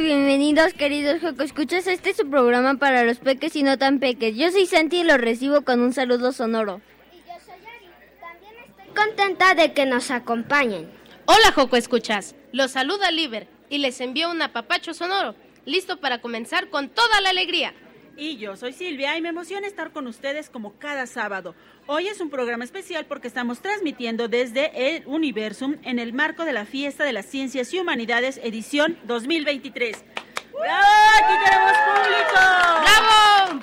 bienvenidos queridos Joco Escuchas. Este es su programa para los peques y no tan peques. Yo soy Santi y los recibo con un saludo sonoro. Y yo soy Ari. También estoy contenta de que nos acompañen. Hola Joco Escuchas. Los saluda Liber y les envío un apapacho sonoro. Listo para comenzar con toda la alegría. Y yo soy Silvia y me emociona estar con ustedes como cada sábado. Hoy es un programa especial porque estamos transmitiendo desde el Universum en el marco de la Fiesta de las Ciencias y Humanidades edición 2023. ¡Bravo! ¡Aquí tenemos público! ¡Bravo!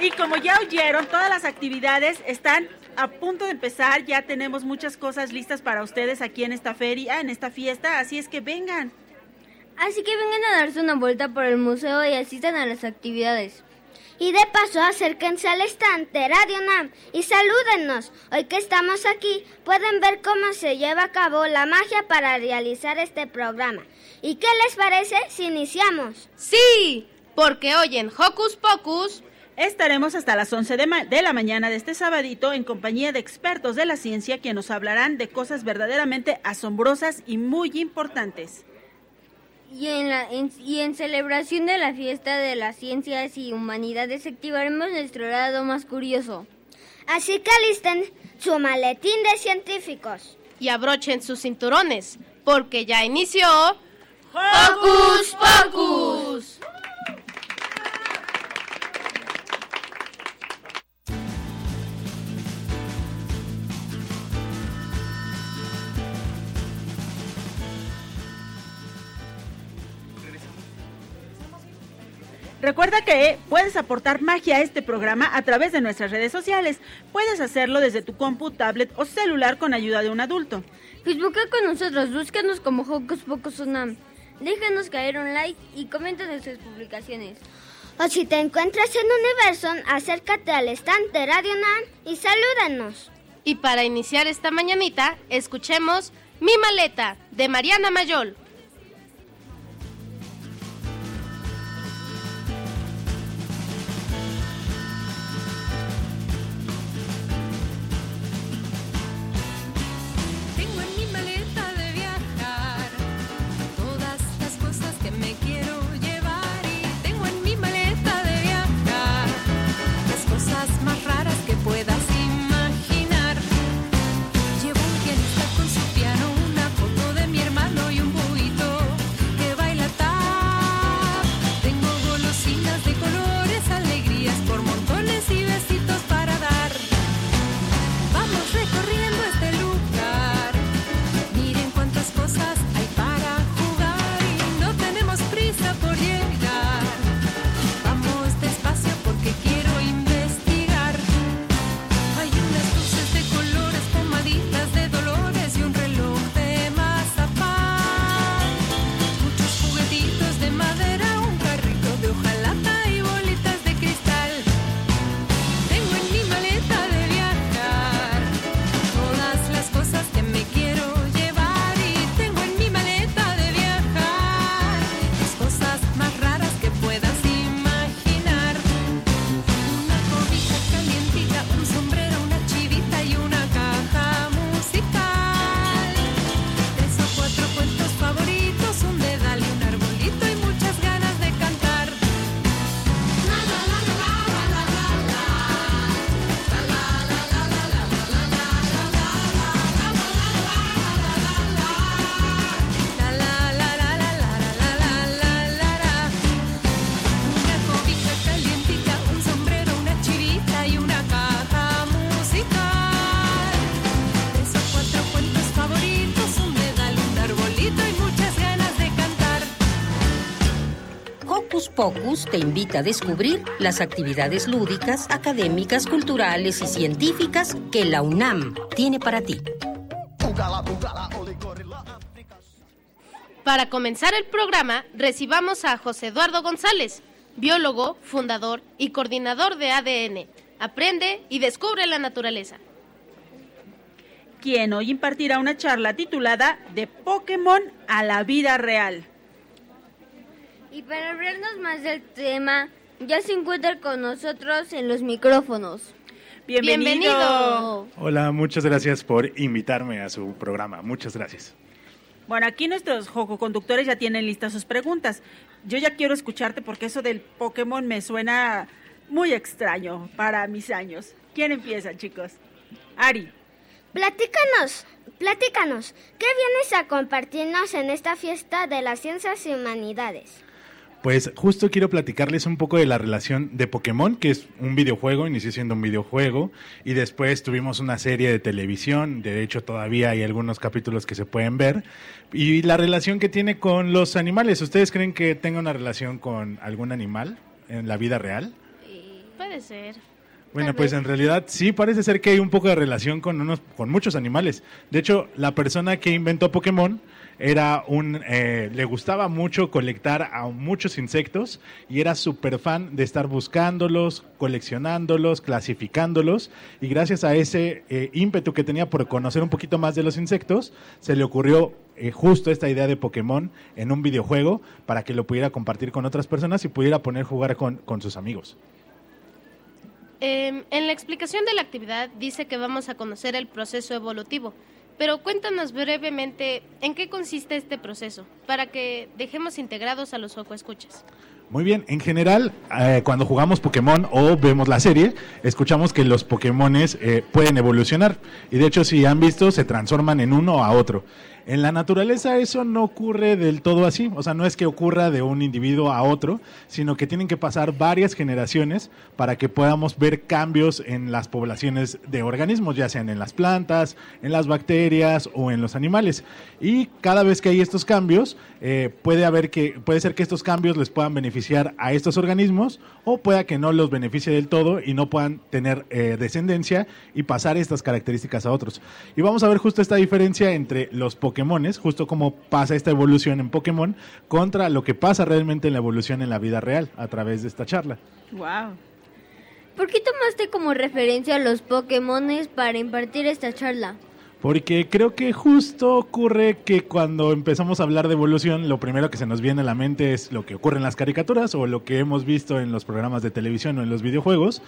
Y como ya oyeron, todas las actividades están a punto de empezar. Ya tenemos muchas cosas listas para ustedes aquí en esta feria, en esta fiesta. Así es que vengan. Así que vengan a darse una vuelta por el museo y asistan a las actividades. Y de paso acérquense al estante Radio NAM y salúdennos. Hoy que estamos aquí pueden ver cómo se lleva a cabo la magia para realizar este programa. ¿Y qué les parece si iniciamos? Sí, porque hoy en Hocus Pocus estaremos hasta las 11 de, de, la mañana de este sabadito en compañía de expertos de la ciencia que nos hablarán de cosas verdaderamente asombrosas y muy importantes y en, la, y en celebración de la fiesta de las ciencias y humanidades activaremos nuestro lado más curioso. Así que alisten su maletín de científicos. Y abrochen sus cinturones, porque ya inició... ¡Hocus Pocus! Recuerda que puedes aportar magia a este programa a través de nuestras redes sociales. Puedes hacerlo desde tu compu, tablet o celular con ayuda de un adulto. Facebook con nosotros, búscanos como Hocus Pocus Unam. Déjanos caer un like y comenta nuestras publicaciones. O si te encuentras en Universo, acércate al estante Radio NAM y salúdanos. Y para iniciar esta mañanita, escuchemos Mi maleta de Mariana Mayol. Pocus te invita a descubrir las actividades lúdicas, académicas, culturales y científicas que la UNAM tiene para ti. Para comenzar el programa, recibamos a José Eduardo González, biólogo, fundador y coordinador de ADN. Aprende y descubre la naturaleza. Quien hoy impartirá una charla titulada De Pokémon a la vida real. Y para hablarnos más del tema, ya se encuentra con nosotros en los micrófonos. Bienvenido. Bienvenido. Hola, muchas gracias por invitarme a su programa. Muchas gracias. Bueno, aquí nuestros conductores ya tienen listas sus preguntas. Yo ya quiero escucharte porque eso del Pokémon me suena muy extraño para mis años. ¿Quién empieza, chicos? Ari. Platícanos, platícanos, ¿qué vienes a compartirnos en esta fiesta de las ciencias y humanidades? Pues justo quiero platicarles un poco de la relación de Pokémon, que es un videojuego, inició siendo un videojuego, y después tuvimos una serie de televisión, de hecho todavía hay algunos capítulos que se pueden ver, y la relación que tiene con los animales. ¿Ustedes creen que tenga una relación con algún animal en la vida real? Puede ser. Bueno, pues en realidad sí, parece ser que hay un poco de relación con unos, con muchos animales. De hecho, la persona que inventó Pokémon era un, eh, le gustaba mucho colectar a muchos insectos y era súper fan de estar buscándolos, coleccionándolos, clasificándolos y gracias a ese eh, ímpetu que tenía por conocer un poquito más de los insectos, se le ocurrió eh, justo esta idea de Pokémon en un videojuego para que lo pudiera compartir con otras personas y pudiera poner jugar con, con sus amigos. Eh, en la explicación de la actividad dice que vamos a conocer el proceso evolutivo, pero cuéntanos brevemente en qué consiste este proceso, para que dejemos integrados a los escuchas. Muy bien, en general, eh, cuando jugamos Pokémon o vemos la serie, escuchamos que los Pokémones eh, pueden evolucionar. Y de hecho, si han visto, se transforman en uno a otro. En la naturaleza eso no ocurre del todo así, o sea, no es que ocurra de un individuo a otro, sino que tienen que pasar varias generaciones para que podamos ver cambios en las poblaciones de organismos, ya sean en las plantas, en las bacterias o en los animales. Y cada vez que hay estos cambios, eh, puede haber que puede ser que estos cambios les puedan beneficiar a estos organismos o pueda que no los beneficie del todo y no puedan tener eh, descendencia y pasar estas características a otros. Y vamos a ver justo esta diferencia entre los Pokémones, justo cómo pasa esta evolución en Pokémon contra lo que pasa realmente en la evolución en la vida real a través de esta charla. Wow. ¿Por qué tomaste como referencia a los Pokémones para impartir esta charla? Porque creo que justo ocurre que cuando empezamos a hablar de evolución, lo primero que se nos viene a la mente es lo que ocurre en las caricaturas o lo que hemos visto en los programas de televisión o en los videojuegos.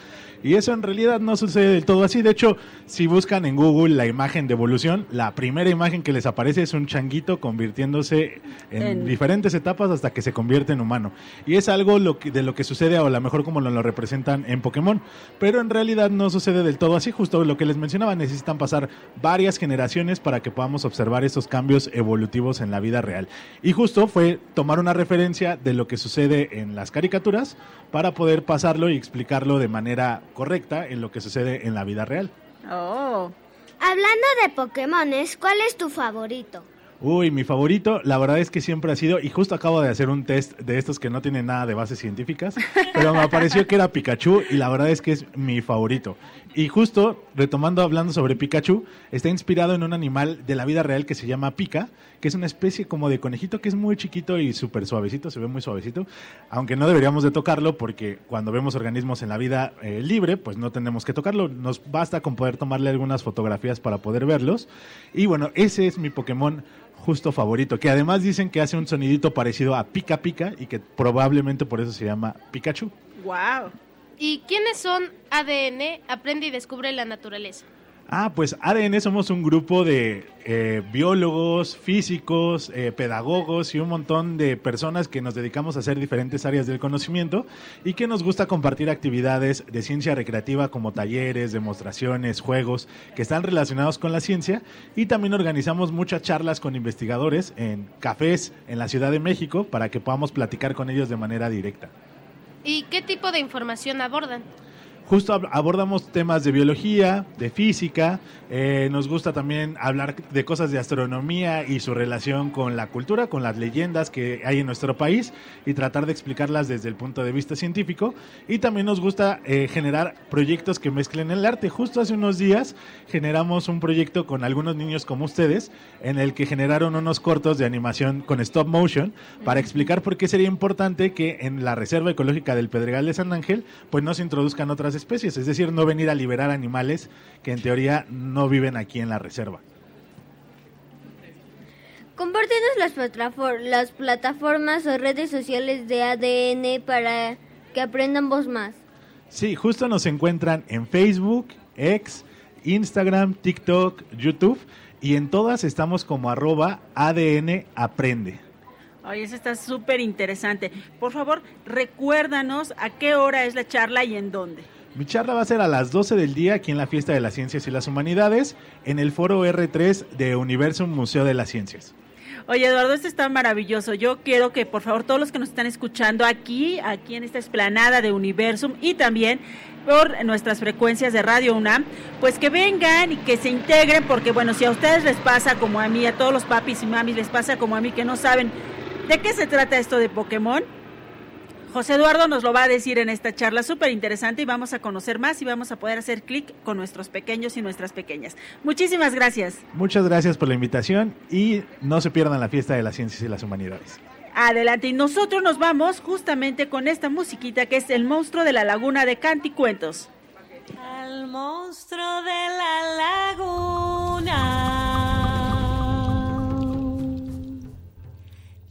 Y eso en realidad no sucede del todo así. De hecho, si buscan en Google la imagen de evolución, la primera imagen que les aparece es un changuito convirtiéndose en, En- diferentes etapas hasta que se convierte en humano. Y es algo lo que- de lo que sucede, o a lo mejor como lo, lo representan en Pokémon. Pero en realidad no sucede del todo así. Justo lo que les mencionaba, necesitan pasar varias generaciones para que podamos observar estos cambios evolutivos en la vida real. Y justo fue tomar una referencia de lo que sucede en las caricaturas para poder pasarlo y explicarlo de manera correcta en lo que sucede en la vida real. Oh. Hablando de Pokémones, ¿cuál es tu favorito? Uy, mi favorito, la verdad es que siempre ha sido, y justo acabo de hacer un test de estos que no tienen nada de bases científicas, pero me pareció que era Pikachu y la verdad es que es mi favorito. Y justo, retomando hablando sobre Pikachu, está inspirado en un animal de la vida real que se llama Pika, que es una especie como de conejito que es muy chiquito y súper suavecito, se ve muy suavecito, aunque no deberíamos de tocarlo porque cuando vemos organismos en la vida eh, libre, pues no tenemos que tocarlo, nos basta con poder tomarle algunas fotografías para poder verlos. Y bueno, ese es mi Pokémon justo favorito, que además dicen que hace un sonidito parecido a Pika Pika y que probablemente por eso se llama Pikachu. Wow. ¿Y quiénes son ADN? Aprende y descubre la naturaleza. Ah, pues ADN somos un grupo de eh, biólogos, físicos, eh, pedagogos y un montón de personas que nos dedicamos a hacer diferentes áreas del conocimiento y que nos gusta compartir actividades de ciencia recreativa como talleres, demostraciones, juegos que están relacionados con la ciencia y también organizamos muchas charlas con investigadores en cafés en la Ciudad de México para que podamos platicar con ellos de manera directa. ¿Y qué tipo de información abordan? Justo abordamos temas de biología, de física, eh, nos gusta también hablar de cosas de astronomía y su relación con la cultura, con las leyendas que hay en nuestro país y tratar de explicarlas desde el punto de vista científico. Y también nos gusta eh, generar proyectos que mezclen el arte. Justo hace unos días generamos un proyecto con algunos niños como ustedes en el que generaron unos cortos de animación con stop motion para explicar por qué sería importante que en la Reserva Ecológica del Pedregal de San Ángel pues no se introduzcan otras especies, es decir, no venir a liberar animales que en teoría no viven aquí en la reserva. Compártenos las, las plataformas o redes sociales de ADN para que aprendamos más. Sí, justo nos encuentran en Facebook, X, Instagram, TikTok, YouTube y en todas estamos como arroba ADN Aprende. Oye, eso está súper interesante. Por favor, recuérdanos a qué hora es la charla y en dónde. Mi charla va a ser a las 12 del día aquí en la Fiesta de las Ciencias y las Humanidades, en el foro R3 de Universum Museo de las Ciencias. Oye, Eduardo, esto está maravilloso. Yo quiero que, por favor, todos los que nos están escuchando aquí, aquí en esta esplanada de Universum y también por nuestras frecuencias de Radio UNAM, pues que vengan y que se integren, porque bueno, si a ustedes les pasa como a mí, a todos los papis y mamis les pasa como a mí, que no saben de qué se trata esto de Pokémon, José Eduardo nos lo va a decir en esta charla súper interesante y vamos a conocer más y vamos a poder hacer clic con nuestros pequeños y nuestras pequeñas. Muchísimas gracias. Muchas gracias por la invitación y no se pierdan la fiesta de las ciencias y las humanidades. Adelante, y nosotros nos vamos justamente con esta musiquita que es El monstruo de la laguna de Canticuentos. Al monstruo de la laguna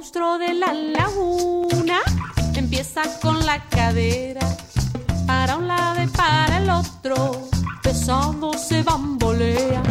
Monstruo de la laguna empieza con la cadera, para un lado y para el otro, pesado se bambolea.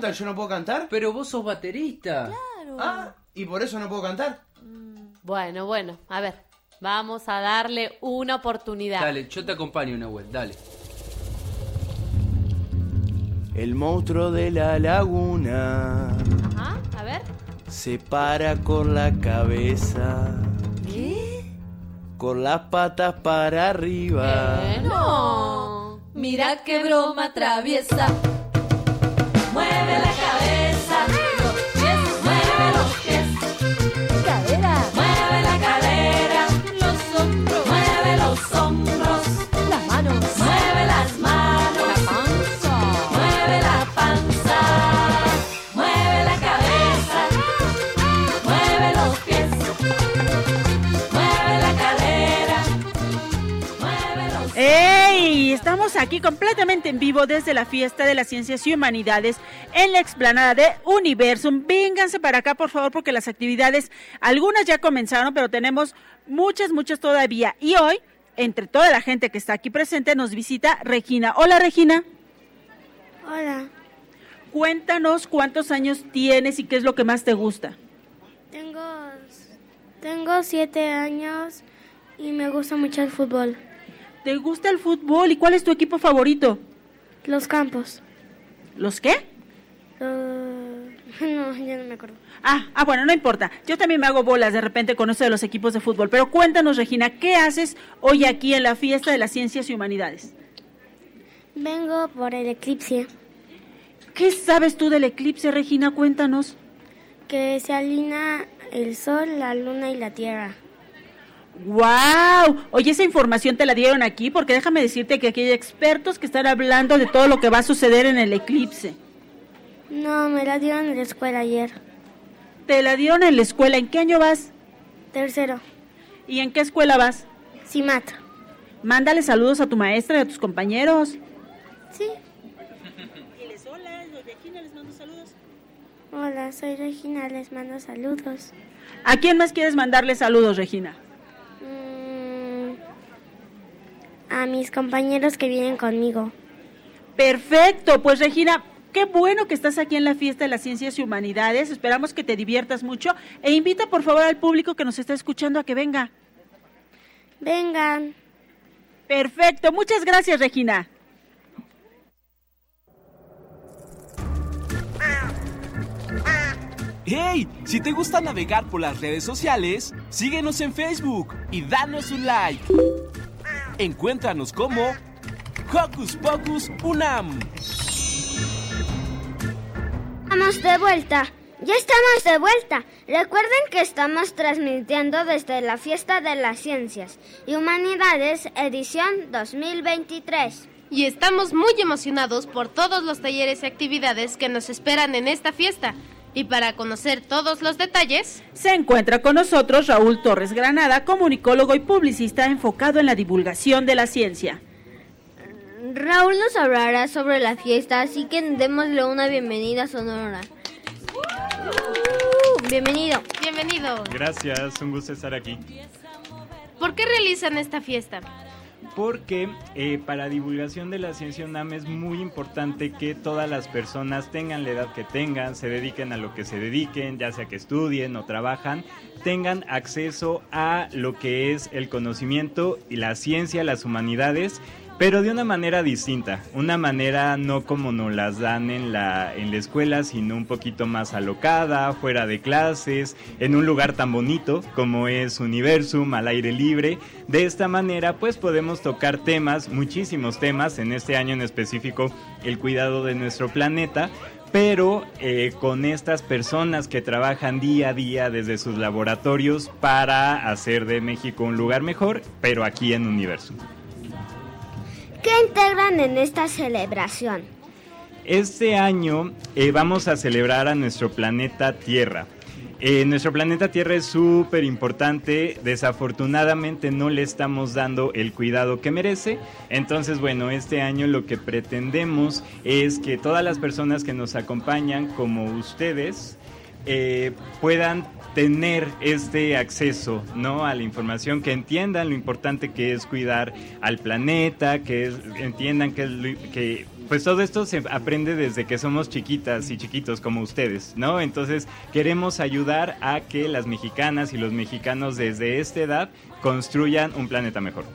Cantan, yo no puedo cantar. Pero vos sos baterista. Ah, y por eso no puedo cantar. Bueno, bueno, a ver, vamos a darle una oportunidad. Dale, yo te acompaño, Nahuel, dale. El monstruo de la laguna Ajá, a ver. se para con la cabeza, ¿Qué? con las patas para arriba. No. Mira qué broma traviesa. Mueve la cabeza, Estamos aquí completamente en vivo desde la fiesta de las ciencias y humanidades en la explanada de Universum. Vénganse para acá, por favor, porque las actividades, algunas ya comenzaron, pero tenemos muchas, muchas todavía. Y hoy, entre toda la gente que está aquí presente, nos visita Regina. Hola, Regina. Hola, Cuéntanos cuántos años tienes y qué es lo que más te gusta. tengo, tengo siete años y me gusta mucho el fútbol. ¿Te gusta el fútbol y cuál es tu equipo favorito? Los campos. ¿Los qué? Lo- no, ya no me acuerdo. Ah, ah, bueno, no importa. Yo también me hago bolas de repente con eso de los equipos de fútbol. Pero cuéntanos, Regina, ¿qué haces hoy aquí en la fiesta de las ciencias y humanidades? Vengo por el eclipse, ¿Qué sabes tú del eclipse, Regina? Cuéntanos. que se alinea el sol, la luna y la tierra. ¡Wow! Oye, esa información te la dieron aquí porque déjame decirte que aquí hay expertos que están hablando de todo lo que va a suceder en el eclipse. No, me la dieron en la escuela ayer. Te la dieron en la escuela. ¿En qué año vas? Tercero, ¿Y en qué escuela vas? Simat. Mándale saludos a tu maestra y a tus compañeros. Sí. Diles hola, Regina, les mando saludos. Hola, soy Regina, les mando saludos. ¿A quién más quieres mandarle saludos, Regina? Mm, a mis compañeros que vienen conmigo. Perfecto, pues Regina, qué bueno que estás aquí en la fiesta de las ciencias y humanidades. Esperamos que te diviertas mucho e invita por favor al público que nos está escuchando a que venga. Vengan. Perfecto, muchas gracias Regina. ¡Hey! Si te gusta navegar por las redes sociales, síguenos en Facebook y danos un like. Encuéntranos como Hocus Pocus Unam. Estamos de vuelta. Ya estamos de vuelta. Recuerden que estamos transmitiendo desde la Fiesta de las Ciencias y Humanidades edición 2023. Y estamos muy emocionados por todos los talleres y actividades que nos esperan en esta fiesta. Y para conocer todos los detalles, Se encuentra con nosotros Raúl Torres Granada, comunicólogo y publicista enfocado en la divulgación de la ciencia. Raúl nos hablará sobre la fiesta, así que démosle una bienvenida sonora. Uh, bienvenido. bienvenido. Gracias, un gusto estar aquí. ¿Por qué realizan esta fiesta? Porque eh, para divulgación de la ciencia UNAM es muy importante que todas las personas tengan la edad que tengan, se dediquen a lo que se dediquen, ya sea que estudien o trabajan, tengan acceso a lo que es el conocimiento y la ciencia, las humanidades, pero de una manera distinta, una manera no como nos las dan en la, en la escuela, sino un poquito más alocada, fuera de clases, en un lugar tan bonito como es Universum, al aire libre. De esta manera pues podemos tocar temas, muchísimos temas, en este año en específico el cuidado de nuestro planeta, pero eh, con estas personas que trabajan día a día desde sus laboratorios para hacer de México un lugar mejor, pero aquí en Universum. ¿Qué integran en esta celebración? Este año eh, vamos a celebrar a nuestro planeta Tierra. Eh, nuestro planeta Tierra es súper importante, desafortunadamente no le estamos dando el cuidado que merece, entonces bueno, este año lo que pretendemos es que todas las personas que nos acompañan, como ustedes, eh, puedan tener este acceso ¿no? a la información, que entiendan lo importante que es cuidar al planeta, que entiendan que, que pues todo esto se aprende desde que somos chiquitas y chiquitos como ustedes, ¿no? Entonces queremos ayudar a que las mexicanas y los mexicanos desde esta edad construyan un planeta mejor.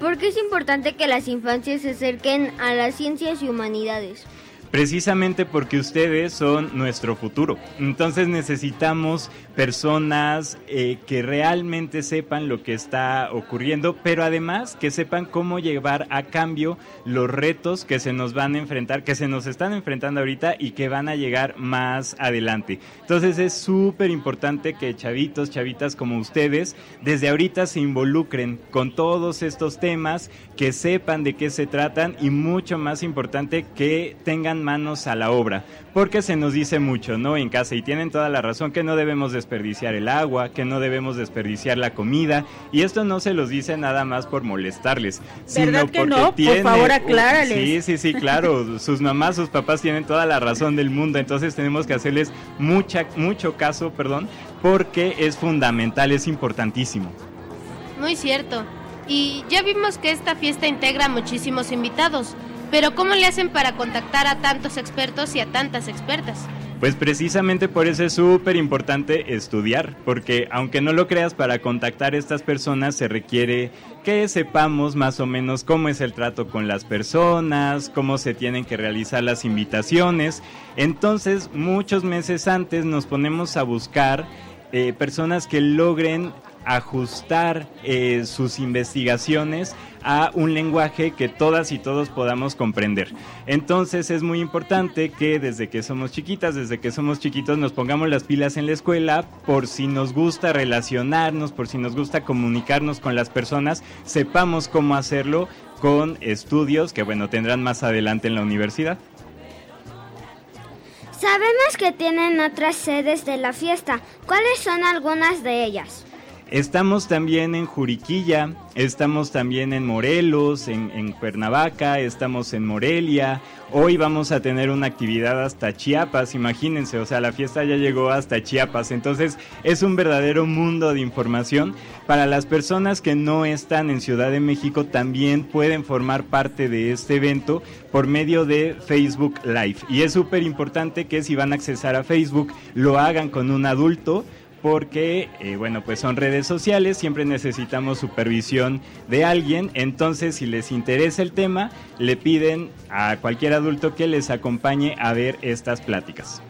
¿Por qué es importante que las infancias se acerquen a las ciencias y humanidades? Precisamente porque ustedes son nuestro futuro. Entonces necesitamos personas eh, que realmente sepan lo que está ocurriendo, pero además que sepan cómo llevar a cambio los retos que se nos van a enfrentar, que se nos están enfrentando ahorita y que van a llegar más adelante. Entonces es súper importante que chavitos, chavitas como ustedes, desde ahorita se involucren con todos estos temas, que sepan de qué se tratan y mucho más importante que tengan manos a la obra, porque se nos dice mucho, ¿no? En casa, y tienen toda la razón, que no debemos desperdiciar el agua, que no debemos desperdiciar la comida, y esto no se los dice nada más por molestarles, ¿Verdad sino que porque no? Por tiene- favor, aclárales. Sí, sí, sí, claro, sus mamás, sus papás tienen toda la razón del mundo, entonces tenemos que hacerles mucha, mucho caso, perdón, porque es fundamental, es importantísimo. Muy cierto. Y ya vimos que esta fiesta integra muchísimos invitados. Pero ¿cómo le hacen para contactar a tantos expertos y a tantas expertas? Pues precisamente por eso es súper importante estudiar, porque aunque no lo creas, para contactar a estas personas se requiere que sepamos más o menos cómo es el trato con las personas, cómo se tienen que realizar las invitaciones. Entonces, muchos meses antes nos ponemos a buscar eh, personas que logren ajustar eh, sus investigaciones a un lenguaje que todas y todos podamos comprender. Entonces es muy importante que desde que somos chiquitas, desde que somos chiquitos, nos pongamos las pilas en la escuela por si nos gusta relacionarnos, por si nos gusta comunicarnos con las personas, sepamos cómo hacerlo con estudios que bueno tendrán más adelante en la universidad. Sabemos que tienen otras sedes de la fiesta. ¿Cuáles son algunas de ellas? Estamos también en Juriquilla, estamos también en Morelos, en, Cuernavaca, estamos en Morelia. Hoy vamos a tener una actividad hasta Chiapas, imagínense, o sea, la fiesta ya llegó hasta Chiapas. Entonces es un verdadero mundo de información. Para las personas que no están en Ciudad de México, también pueden formar parte de este evento por medio de Facebook Live. Y es súper importante que si van a accesar a Facebook, lo hagan con un adulto porque, eh, bueno, pues son redes sociales, siempre necesitamos supervisión de alguien, entonces si les interesa el tema, le piden a cualquier adulto que les acompañe a ver estas pláticas.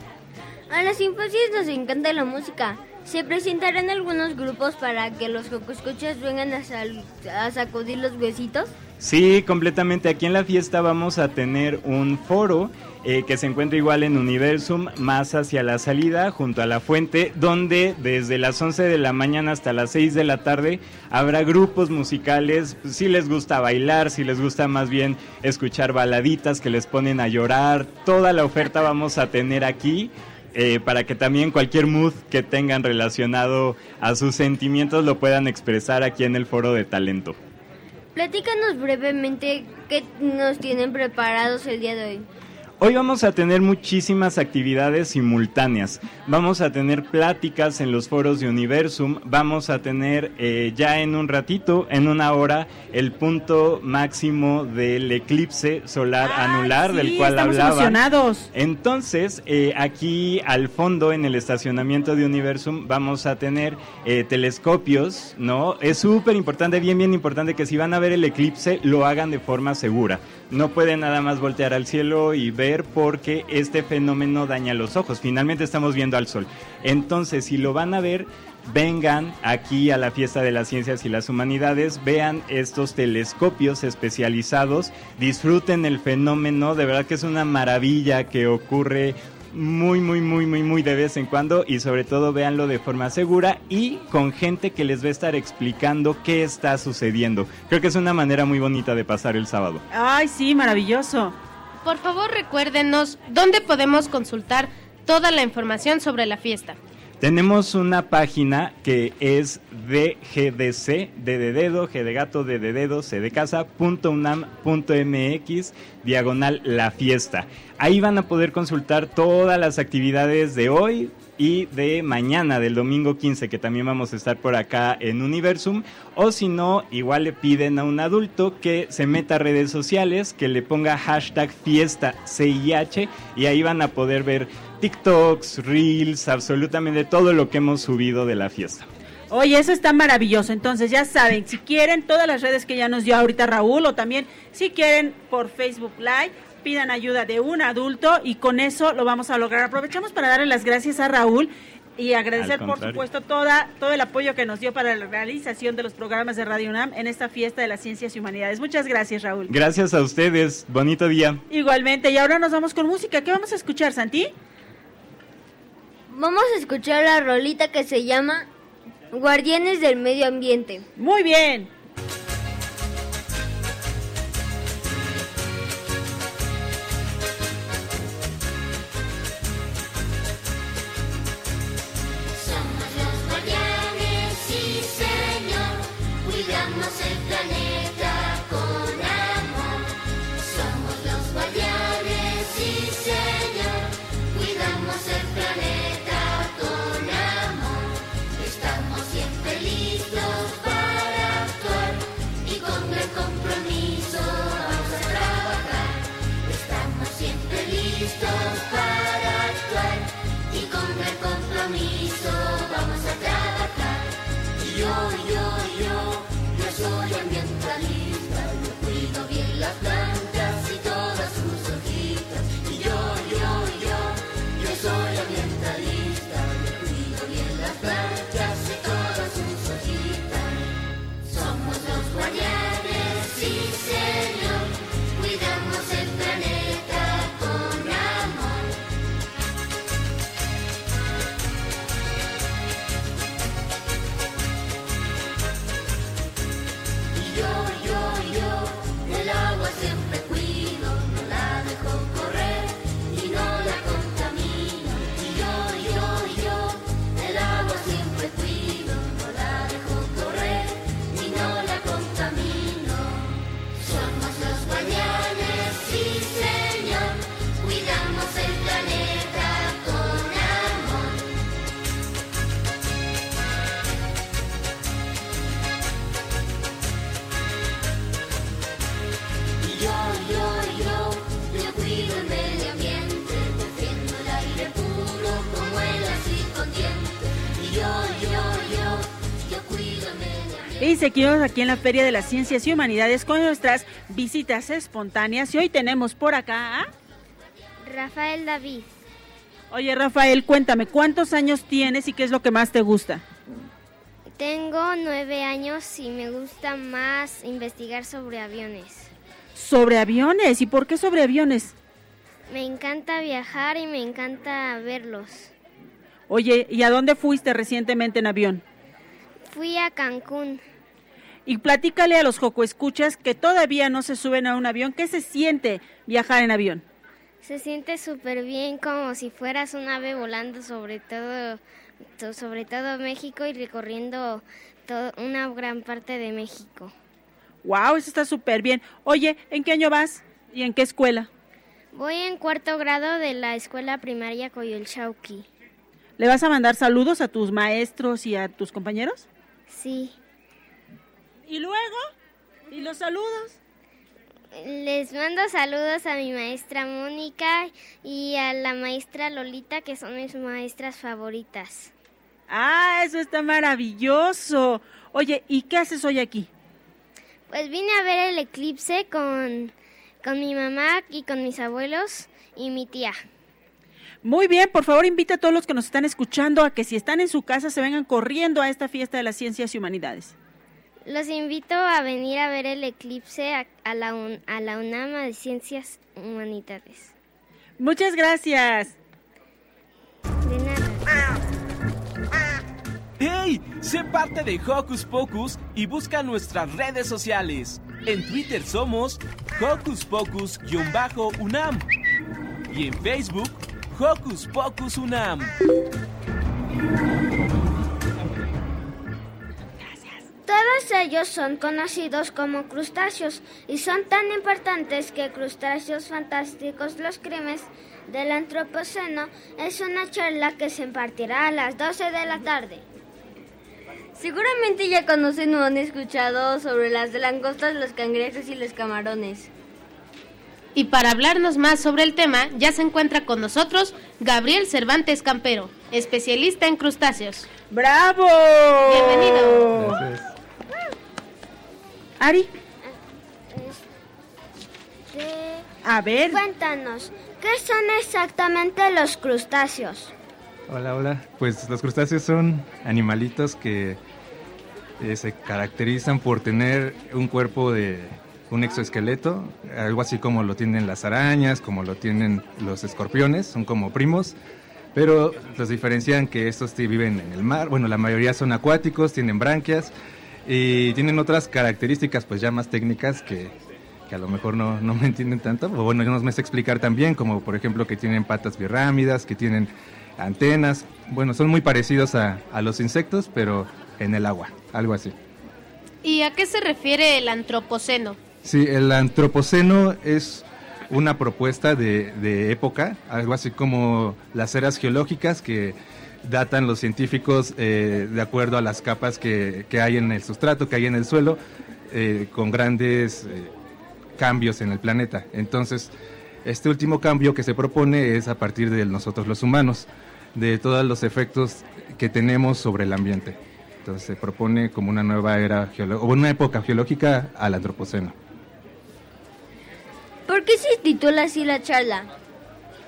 A las infancias nos encanta la música. Se presentarán algunos grupos para que los escuchas vengan a, sal- a sacudir los huesitos. Sí, completamente. Aquí en la fiesta vamos a tener un foro eh, que se encuentra igual en Universum, más hacia la salida, junto a la fuente, donde desde las 11 de la mañana hasta las 6 de la tarde habrá grupos musicales. Si les gusta bailar, si les gusta más bien escuchar baladitas que les ponen a llorar, toda la oferta vamos a tener aquí. eh, para que también cualquier mood que tengan relacionado a sus sentimientos lo puedan expresar aquí en el foro de talento. Platícanos brevemente qué nos tienen preparados el día de hoy. Hoy vamos a tener muchísimas actividades simultáneas. Vamos a tener pláticas en los foros de Universum. Vamos a tener eh, ya en un ratito, en una hora, el punto máximo del eclipse solar anular sí, del cual estamos hablaba. emocionados. Entonces, eh, aquí al fondo, en el estacionamiento de Universum, vamos a tener eh, telescopios, ¿no? Es súper importante, bien, bien importante que si van a ver el eclipse, lo hagan de forma segura. No pueden nada más voltear al cielo y ver porque este fenómeno daña los ojos. Finalmente estamos viendo al sol. Entonces, si lo van a ver, vengan aquí a la fiesta de las ciencias y las humanidades, vean estos telescopios especializados, disfruten el fenómeno, de verdad que es una maravilla que ocurre muy, muy, muy, muy, muy de vez en cuando y sobre todo véanlo de forma segura y con gente que les va a estar explicando qué está sucediendo. Creo que es una manera muy bonita de pasar el sábado. Ay, sí, maravilloso. Por favor, recuérdenos dónde podemos consultar toda la información sobre la fiesta. Tenemos una página que es DGDC, D de dedo, G gato, unam punto MX, diagonal la fiesta. Ahí van a poder consultar todas las actividades de hoy y de mañana, del domingo 15, que también vamos a estar por acá en Universum. O si no, igual le piden a un adulto que se meta a redes sociales, que le ponga hashtag fiesta CIH y ahí van a poder ver TikToks, Reels, absolutamente todo lo que hemos subido de la fiesta. Oye, eso está maravilloso. Entonces, ya saben, si quieren todas las redes que ya nos dio ahorita Raúl o también si quieren por Facebook Live, pidan ayuda de un adulto y con eso lo vamos a lograr. Aprovechamos para darle las gracias a Raúl y agradecer, por supuesto, toda, todo el apoyo que nos dio para la realización de los programas de Radio UNAM en esta fiesta de las ciencias y humanidades. Muchas gracias, Raúl. Gracias a ustedes, bonito día. Igualmente, y ahora nos vamos con música. ¿Qué vamos a escuchar, Santi? Vamos a escuchar la rolita que se llama Guardianes del Medio Ambiente. Muy bien. Y seguimos aquí en la Feria de las Ciencias y Humanidades con nuestras visitas espontáneas. Y hoy tenemos por acá a... Rafael David. Oye, Rafael, cuéntame, ¿cuántos años tienes y qué es lo que más te gusta? Tengo nueve años y me gusta más investigar sobre aviones. Sobre aviones. ¿Y por qué sobre aviones? Me encanta viajar y me encanta verlos. Oye, ¿y a dónde fuiste recientemente en avión? Fui a Cancún. Y platícale a los Joco Escuchas que todavía no se suben a un avión. ¿Qué se siente viajar en avión? Se siente súper bien como si fueras un ave volando sobre todo, to- sobre todo México y recorriendo todo, una gran parte de México. Wow, eso está súper bien. Oye, ¿en qué año vas? ¿Y en qué escuela? Voy en cuarto grado de la escuela primaria Coyolxauqui. ¿Le vas a mandar saludos a tus maestros y a tus compañeros? Sí. ¿Y luego? ¿Y los saludos? Les mando saludos a mi maestra Mónica y a la maestra Lolita, que son mis maestras favoritas. Ah, eso está maravilloso. Oye, ¿y qué haces hoy aquí? Pues vine a ver el eclipse con, con mi mamá y con mis abuelos y mi tía. Muy bien, por favor invita a todos los que nos están escuchando a que si están en su casa se vengan corriendo a esta fiesta de las ciencias y humanidades. Los invito a venir a ver el eclipse a, a la, un- a la UNAMA de Ciencias Humanidades. Muchas gracias. De nada. ¡Hey! Sé parte de Hocus Pocus y busca nuestras redes sociales. En Twitter somos Hocus Pocus-UNAM y en Facebook Hocus Pocus UNAM. Ellos son conocidos como crustáceos y son tan importantes que Crustáceos Fantásticos los Crímenes del Antropoceno es una charla que se impartirá a las 12 de la tarde. Seguramente ya conocen o han escuchado sobre las langostas, los cangrejos y los camarones. Y para hablarnos más sobre el tema, ya se encuentra con nosotros Gabriel Cervantes Campero, especialista en crustáceos. ¡Bravo! Bienvenido. Ari, Este, a ver. Cuéntanos, ¿qué son exactamente los crustáceos? Hola, hola. Pues los crustáceos son animalitos que eh, se caracterizan por tener un cuerpo de un exoesqueleto, algo así como lo tienen las arañas, como lo tienen los escorpiones, son como primos, pero los diferencian que estos viven en el mar, bueno, la mayoría son acuáticos, tienen branquias y tienen otras características pues ya más técnicas que, que a lo mejor no, no me entienden tanto, o bueno, yo no me sé explicar también, como por ejemplo que tienen patas birrámidas, que tienen antenas, bueno, son muy parecidos a, a los insectos, pero en el agua, algo así. ¿Y a qué se refiere el antropoceno? Sí, el antropoceno es una propuesta de, de época, algo así como las eras geológicas que datan los científicos eh, de acuerdo a las capas que, que hay en el sustrato, que hay en el suelo, eh, con grandes eh, cambios en el planeta. Entonces, Este último cambio que se propone es a partir de nosotros los humanos, de todos los efectos que tenemos sobre el ambiente. Entonces se propone como una nueva era, geolo- o una época geológica al antropoceno. ¿Por qué se titula así la charla?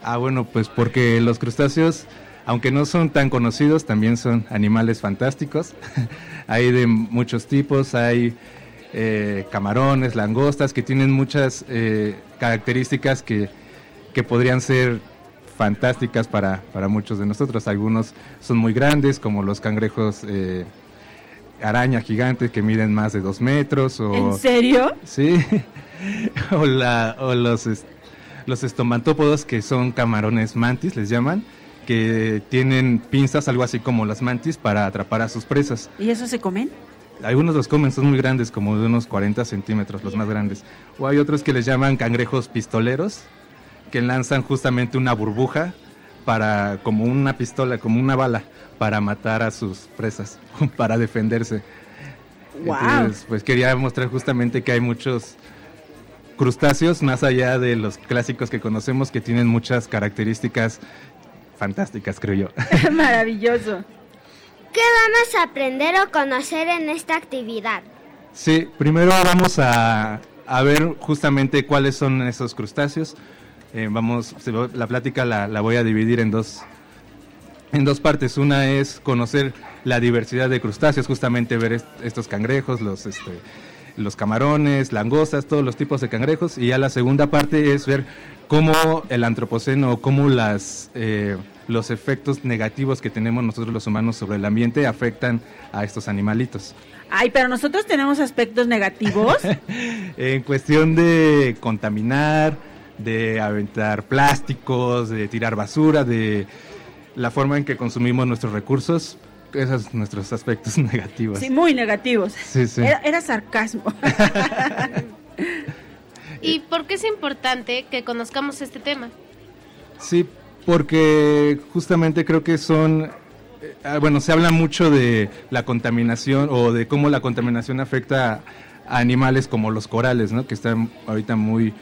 Ah, bueno, pues porque los crustáceos, aunque no son tan conocidos, también son animales fantásticos. hay de muchos tipos, hay eh, camarones, langostas, que tienen muchas eh, características que, que podrían ser fantásticas para, para muchos de nosotros. Algunos son muy grandes, como los cangrejos eh, araña gigantes que miden más de dos metros. O, ¿En serio? Sí. o, la- o los, los estomatópodos que son camarones mantis, les llaman, que tienen pinzas, algo así como las mantis, para atrapar a sus presas. ¿Y eso se comen? Algunos los comen, son muy grandes, como de unos 40 centímetros, los más grandes. O hay otros que les llaman cangrejos pistoleros, que lanzan justamente una burbuja para, como una pistola, como una bala, para matar a sus presas, para defenderse. Entonces, pues quería mostrar justamente que hay muchos crustáceos, más allá de los clásicos que conocemos, que tienen muchas características fantásticas, creo yo. Maravilloso. ¿Qué vamos a aprender o conocer en esta actividad? Sí, primero vamos a, a ver justamente cuáles son esos crustáceos. Eh, vamos, la plática la, la voy a dividir en dos, en dos partes. Una es conocer la diversidad de crustáceos, justamente ver est- estos cangrejos, los, este, los camarones, langostas, todos los tipos de cangrejos. Y ya la segunda parte es ver cómo el antropoceno, cómo las, eh, los efectos negativos que tenemos nosotros los humanos sobre el ambiente afectan a estos animalitos. Ay, pero nosotros tenemos aspectos negativos. En cuestión de contaminar, de aventar plásticos, de tirar basura, de la forma en que consumimos nuestros recursos, esos son nuestros aspectos negativos. Sí, muy negativos. Sí, sí. Era, era sarcasmo. ¿Y por qué es importante que conozcamos este tema? Sí, porque justamente creo que son, eh, ah, bueno, se habla mucho de la contaminación o de cómo la contaminación afecta a animales como los corales, ¿no? Que están ahorita muy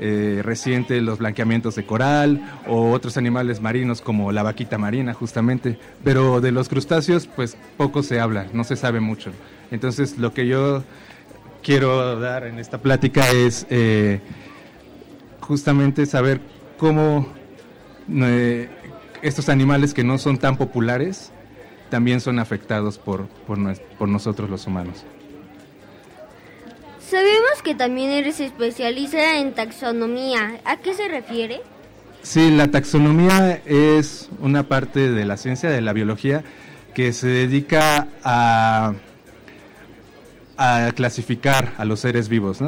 eh, reciente los blanqueamientos de coral o otros animales marinos como la vaquita marina justamente, pero de los crustáceos pues poco se habla, no se sabe mucho. Entonces lo que yo quiero dar en esta plática es eh, justamente saber cómo eh, estos animales que no son tan populares también son afectados por, por, nosotros los humanos. Sabemos que también eres especialista en taxonomía. ¿A qué se refiere? Sí, la taxonomía es una parte de la ciencia, de la biología, que se dedica a, a clasificar a los seres vivos.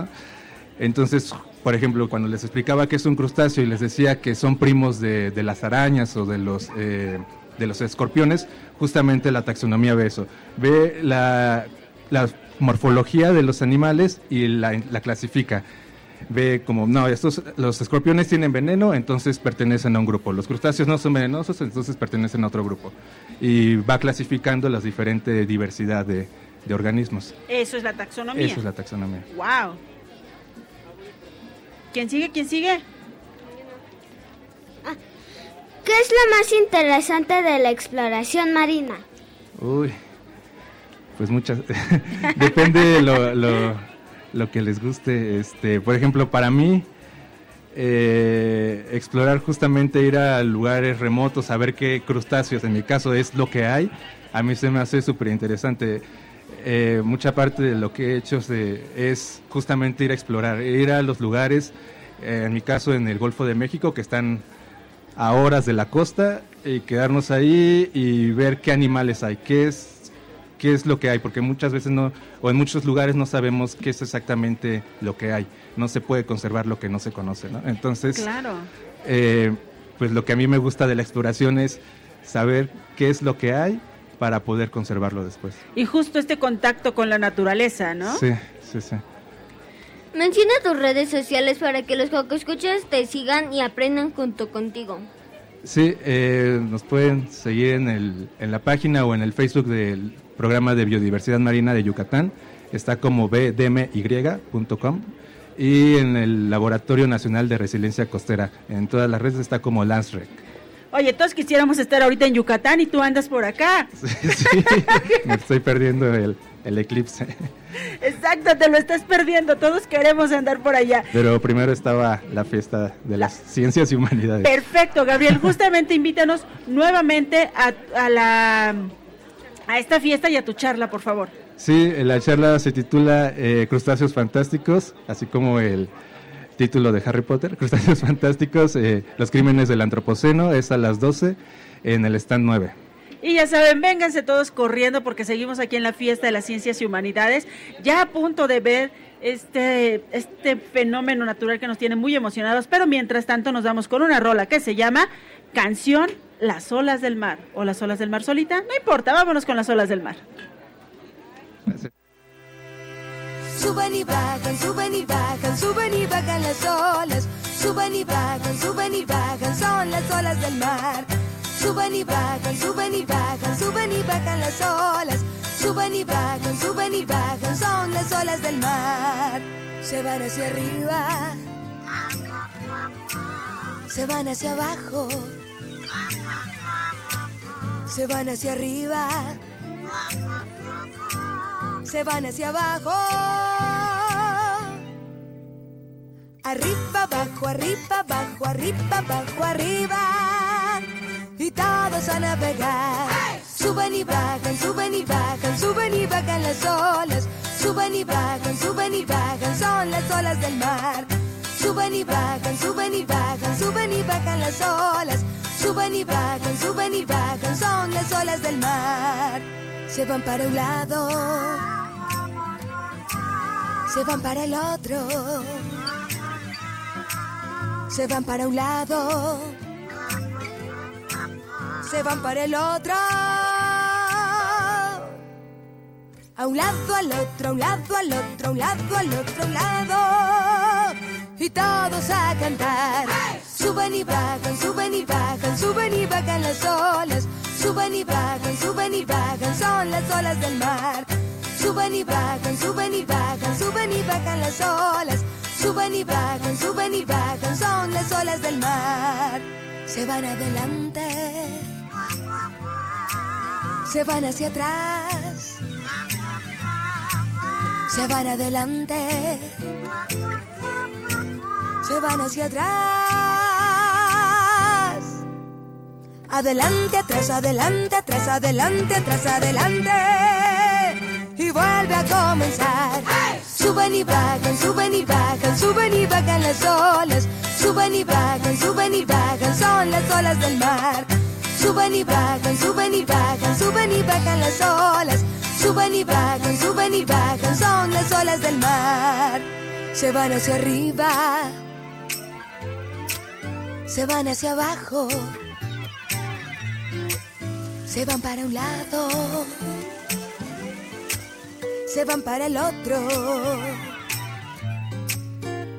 Entonces, por ejemplo, cuando les explicaba que es un crustáceo y les decía que son primos de, las arañas o de los, eh, de los escorpiones, justamente la taxonomía ve eso. Ve la, la morfología de los animales y la, la clasifica. Ve como, no, estos, los escorpiones tienen veneno, entonces pertenecen a un grupo. Los crustáceos no son venenosos, entonces pertenecen a otro grupo. Y va clasificando las diferentes diversidad de, de organismos. Eso es la taxonomía. Eso es la taxonomía. Wow. ¿Quién sigue? ¿Quién sigue? ¿Qué es lo más interesante de la exploración marina? Uy, pues muchas. Depende de lo, lo, lo que les guste. Este, por ejemplo, para mí, eh, explorar justamente ir a lugares remotos, a ver qué crustáceos, en mi caso, es lo que hay, a mí se me hace súper interesante. Eh, mucha parte de lo que he hecho se- es justamente ir a explorar, ir a los lugares, eh, en mi caso en el Golfo de México, que están a horas de la costa y quedarnos ahí y ver qué animales hay, qué es, qué es lo que hay, porque muchas veces no, o en muchos lugares no sabemos qué es exactamente lo que hay. No se puede conservar lo que no se conoce, ¿no? Entonces, Claro. eh, pues lo que a mí me gusta de la exploración es saber qué es lo que hay para poder conservarlo después. Y justo este contacto con la naturaleza, ¿no? Sí, sí, sí. Menciona tus redes sociales para que los escuchas te sigan y aprendan junto contigo. Sí, eh, nos pueden seguir en, el, en la página o en el Facebook del programa de biodiversidad marina de Yucatán. Está como bdmy.com y en el Laboratorio Nacional de Resiliencia Costera. En todas las redes está como LANSREC. Oye, todos quisiéramos estar ahorita en Yucatán y tú andas por acá. Me estoy perdiendo el, el eclipse. Exacto, te lo estás perdiendo. Todos queremos andar por allá. Pero primero estaba la fiesta de las ciencias y humanidades. Perfecto, Gabriel. Justamente invítanos nuevamente a, a la a esta fiesta y a tu charla, por favor. Sí, la charla se titula eh, Crustáceos Fantásticos, así como el título de Harry Potter, Crustáceos Fantásticos, eh, los crímenes del Antropoceno, es a las 12 en el stand 9. Y ya saben, vénganse todos corriendo porque seguimos aquí en la fiesta de las ciencias y humanidades, ya a punto de ver este, este fenómeno natural que nos tiene muy emocionados, pero mientras tanto nos vamos con una rola que se llama Canción Las olas del mar, o las olas del mar solita, no importa, vámonos con las olas del mar. Suben y bajan, suben y bajan, suben y bajan las olas. Suben y bajan, suben y bajan, son las olas del mar. Suben y bajan, suben y bajan, suben y bajan las olas. Suben y bajan, suben y bajan, son las olas del mar. Se van hacia arriba, se van hacia abajo, se van hacia arriba, se van hacia abajo. Arriba, abajo, arriba, abajo, arriba, abajo, arriba. Y todos a navegar. Suben y bajan, suben y bajan, suben y bajan las olas. Suben y bajan, suben y bajan, son las olas del mar. Suben y bajan, suben y bajan, suben y bajan las olas. Suben y bajan, suben y bajan, son las olas del mar. Se van para un lado, se van para el otro se van para un lado, se van para el otro. A un lado, al otro, a un lado, al otro, a un lado, al otro, a un lado. Y todos a cantar. Suben y bajan, suben y bajan, suben y bajan las olas. Suben y bajan, suben y bajan, son las olas del mar. Suben y bajan, suben y bajan, suben y bajan las olas. Suben y bajan, suben y bajan, son las olas del mar. Se van adelante, se van hacia atrás, se van adelante, se van hacia atrás. Adelante, atrás, adelante, atrás, adelante, atrás, adelante. Y vuelve a comenzar. Suben y bajan, suben y bajan, suben y bajan las olas. Suben y bajan, suben y bajan, son las olas del mar. Suben y bajan, suben y bajan, suben y bajan las olas. Suben y bajan, suben y bajan, son las olas del mar. Se van hacia arriba, se van hacia abajo, se van para un lado se van para el otro,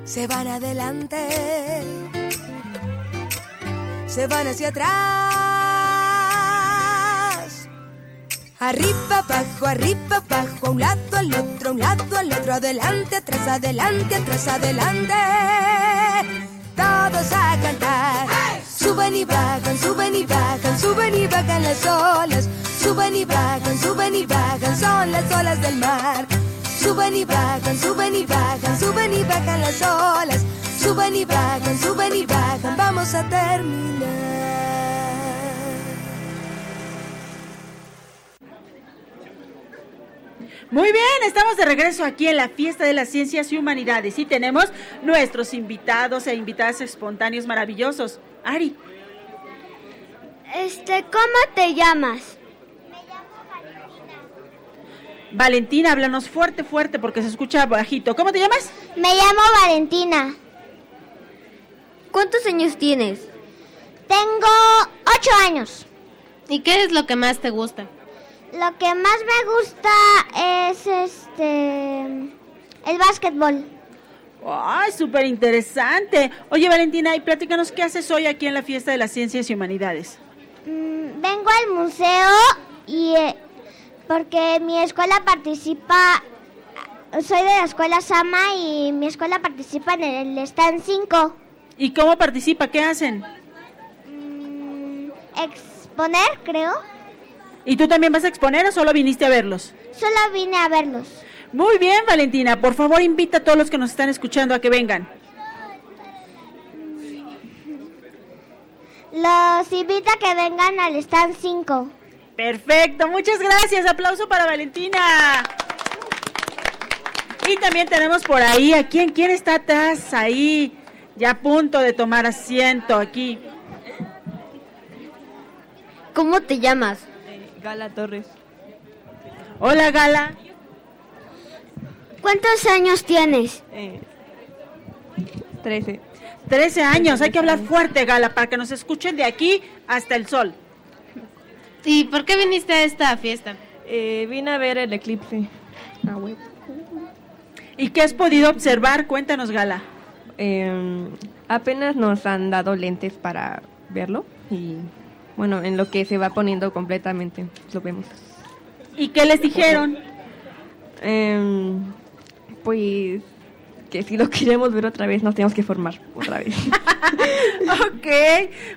se van adelante, se van hacia atrás, arriba, abajo, arriba, abajo, a un lado, al otro, a un lado, al otro, adelante, atrás, adelante, atrás, adelante, todos a cantar. Suben y bajan, suben y bajan, suben y bajan las olas. Suben y bajan, suben y bajan, son las olas del mar. Suben y bajan, suben y bajan, suben y bajan las olas. Suben y bajan, suben y bajan, vamos a terminar. Muy bien, estamos de regreso aquí en la Fiesta de las Ciencias y Humanidades y tenemos nuestros invitados e invitadas espontáneos maravillosos. Ari. Este, ¿cómo te llamas? Valentina, háblanos fuerte, fuerte porque se escucha bajito. ¿Cómo te llamas? Me llamo Valentina. ¿Cuántos años tienes? Tengo ocho años. ¿Y qué es lo que más te gusta? Lo que más me gusta es este el básquetbol. ¡Ay, súper interesante! Oye, Valentina, y platícanos qué haces hoy aquí en la Fiesta de las Ciencias y Humanidades. Mm, vengo al museo y eh, porque mi escuela participa soy de la escuela Sama y mi escuela participa en el Stand 5. ¿Y cómo participa? ¿Qué hacen? Exponer, creo. ¿Y tú también vas a exponer o solo viniste a verlos? Solo vine a verlos. Muy bien, Valentina. Por favor, invita a todos los que nos están escuchando a que vengan. Los invito a que vengan al Stand 5. Perfecto, muchas gracias. Aplauso para Valentina. Y también tenemos por ahí a quién, quién está atrás ahí, ya a punto de tomar asiento aquí. ¿Cómo te llamas? Gala Torres. Hola, Gala. ¿Cuántos años tienes? Eh, 13. 13 años, hay que hablar fuerte, Gala, para que nos escuchen de aquí hasta el sol. ¿Y por qué viniste a esta fiesta? Eh, vine a ver el eclipse. Ah. ¿Y qué has podido observar? Cuéntanos, Gala. Eh, apenas nos han dado lentes para verlo y bueno, en lo que se va poniendo completamente lo vemos. ¿Y qué les dijeron? Eh, pues que si lo queremos ver otra vez nos tenemos que formar otra vez. ok,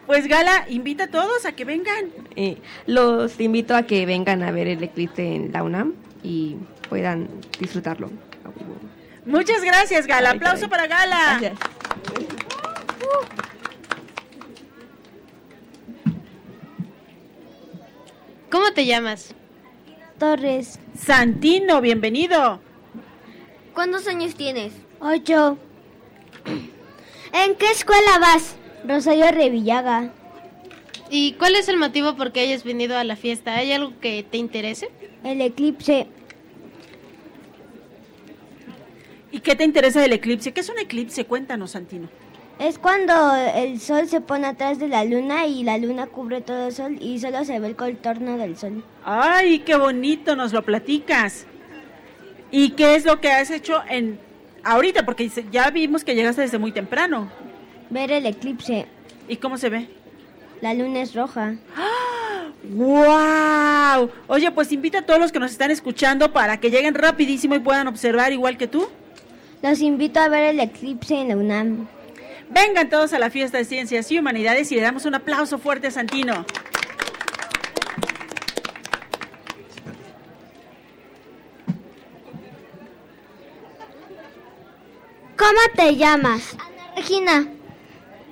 pues Gala, invita a todos a que vengan. Eh, los invito a que vengan a ver el eclipse en la UNAM y puedan disfrutarlo. Muchas gracias, Gala. Ay, Aplauso para Gala. Gracias. ¿Cómo te llamas? Torres. Santino, bienvenido. ¿Cuántos años tienes? Ocho. ¿En qué escuela vas? Rosario Revillaga. ¿Y cuál es el motivo por qué hayas venido a la fiesta? ¿Hay algo que te interese? El eclipse. ¿Y qué te interesa del eclipse? ¿Qué es un eclipse? Cuéntanos, Santino. Es cuando el sol se pone atrás de la luna y la luna cubre todo el sol y solo se ve el contorno del sol. Ay, qué bonito, nos lo platicas. ¿Y qué es lo que has hecho en ahorita? Porque ya vimos que llegaste desde muy temprano. Ver el eclipse. ¿Y cómo se ve? La luna es roja. ¡Wow! Oye, pues invita a todos los que nos están escuchando para que lleguen rapidísimo y puedan observar igual que tú. Los invito a ver el eclipse en la UNAM. Vengan todos a la fiesta de ciencias y humanidades y le damos un aplauso fuerte a Santino. ¿Cómo te llamas? Regina.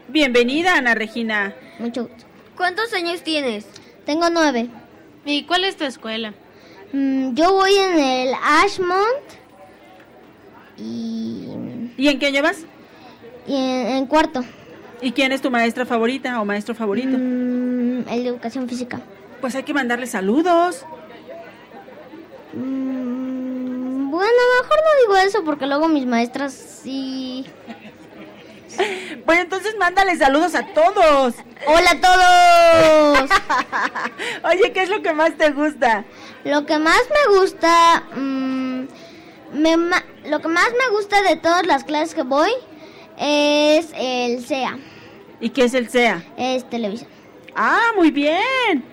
Bienvenida, Ana Regina. Mucho gusto. ¿Cuántos años tienes? Tengo nueve. ¿Y cuál es tu escuela? Mm, yo voy en el Ashmont y, ¿Y en qué llevas? y en, en cuarto. ¿Y quién es tu maestra favorita o maestro favorito? Mm, el de educación física. Pues hay que mandarle saludos. Mm, bueno, mejor no digo eso porque luego mis maestras sí. Pues entonces mándale saludos a todos. Hola a todos. Oye, ¿qué es lo que más te gusta? Lo que más me gusta, mm, me lo que más me gusta de todas las clases que voy es el SEA, ¿Y qué es el SEA? es televisión. Ah, muy bien.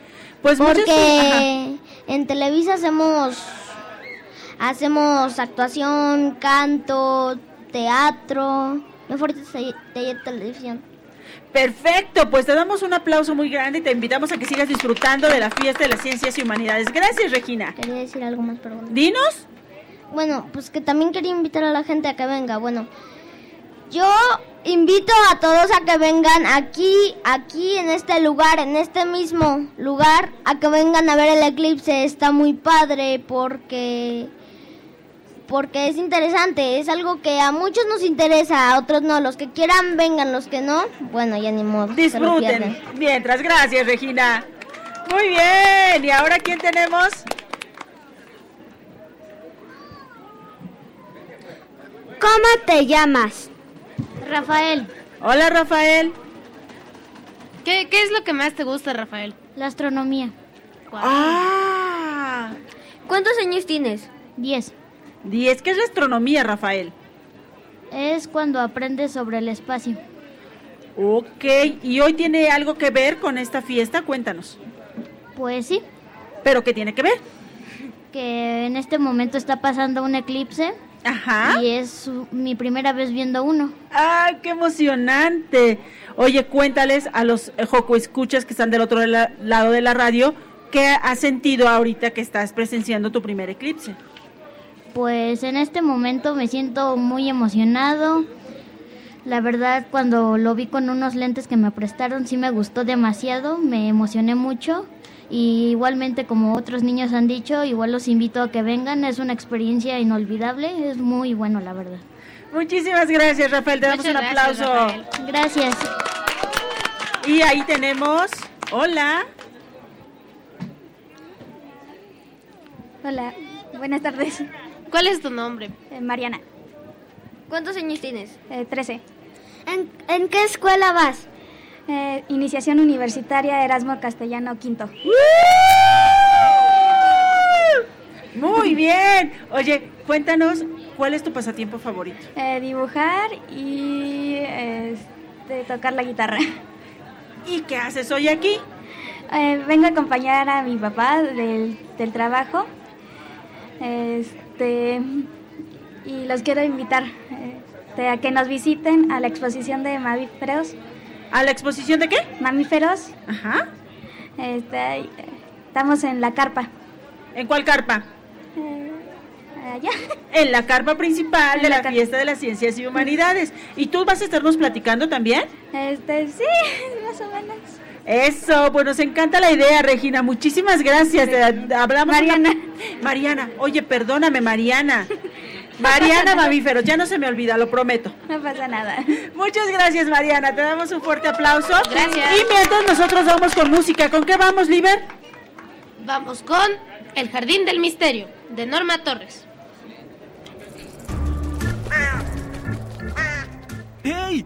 Pues muchas-. Porque en Televisa hacemos hacemos actuación, canto, teatro. Taller de televisión. Perfecto, pues te damos un aplauso muy grande y te invitamos a que sigas disfrutando de la fiesta de las ciencias y humanidades. Gracias, Regina. Quería decir algo más, pero bueno. Dinos. Bueno, pues que también quería invitar a la gente a que venga. Bueno, yo invito a todos a que vengan aquí, aquí en este lugar, en este mismo lugar, a que vengan a ver el eclipse. Está muy padre porque porque es interesante, es algo que a muchos nos interesa, a otros no. Los que quieran vengan, los que no, bueno, ya ni modo. Disfruten. Mientras, gracias, Regina. Muy bien. ¿Y ahora quién tenemos? ¿Cómo te llamas? Rafael. Hola, Rafael. ¿Qué, qué es lo que más te gusta, Rafael? La astronomía. Ah. ¿Cuántos años tienes? Diez. Diez. ¿Qué es la astronomía, Rafael? Es cuando aprendes sobre el espacio. Ok. ¿Y hoy tiene algo que ver con esta fiesta? Cuéntanos. Pues sí, ¿Pero qué tiene que ver? que en este momento está pasando un eclipse Ajá. Y es mi primera vez viendo uno. ¡Ay, qué emocionante! Oye, cuéntales a los Joco escuchas que están del otro la- lado de la radio, ¿qué has sentido ahorita que estás presenciando tu primer eclipse? Pues en este momento me siento muy emocionado. La verdad, cuando lo vi con unos lentes que me prestaron, sí me gustó demasiado, me emocioné mucho. Y igualmente, como otros niños han dicho, igual los invito a que vengan, es una experiencia inolvidable, es muy bueno, la verdad. Muchísimas gracias, Rafael. Te damos Muchas un gracias, aplauso. Rafael. Gracias. Y ahí tenemos. Hola. Hola, buenas tardes. ¿Cuál es tu nombre? Eh, Mariana. ¿Cuántos años tienes? Eh, 13. ¿En, en qué escuela vas? Eh, iniciación universitaria Erasmo Castellano Quinto. Muy bien. Oye, cuéntanos, ¿cuál es tu pasatiempo favorito? Eh, dibujar y este, tocar la guitarra. ¿Y qué haces hoy aquí? Eh, vengo a acompañar a mi papá del, del trabajo. Este, y los quiero invitar este, a que nos visiten a la exposición de mamíferos. ¿A la exposición de qué? Mamíferos. Ajá. Este, eh, estamos en la carpa. ¿En cuál carpa? allá. En la carpa principal En de la la car- fiesta de las ciencias y humanidades. ¿Y tú vas a estarnos platicando también? Este, sí, más o menos. Eso, pues nos encanta la idea, Regina. Muchísimas gracias. Eh, Hablamos Mariana. Mariana, oye, perdóname, Mariana. Mariana Mamíferos, ya no se me olvida, lo prometo. No pasa nada. Muchas gracias, Mariana. Te damos un fuerte aplauso. Gracias. Y mientras nosotros vamos con música, ¿con qué vamos, Liber? Vamos con El Jardín del Misterio, de Norma Torres. ¡Hey!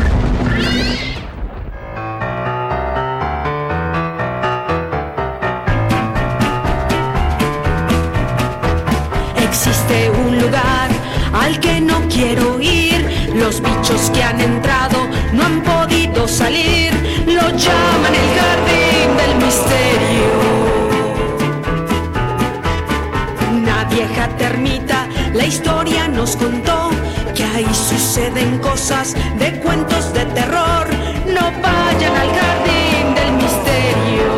Quiero ir. Los bichos que han entrado no han podido salir. Lo llaman el jardín del misterio. Una vieja termita, la historia nos contó que ahí suceden cosas de cuentos de terror. No vayan al jardín del misterio.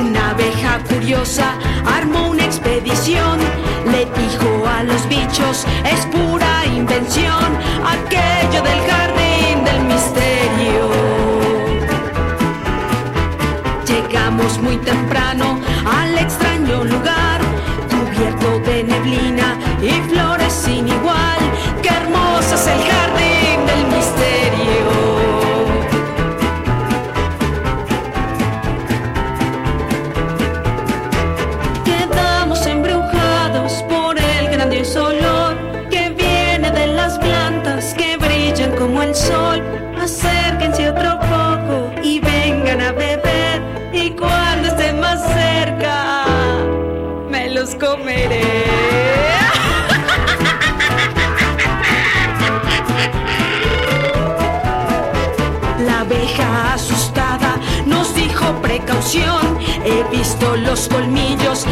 Una abeja curiosa armó una expedición. Bichos, es pura invención, aquello del jardín del misterio. Llegamos muy temprano al extraño lugar, cubierto de neblina y flores sin igual. ¡Qué La abeja asustada nos dijo precaución. He visto los colmillos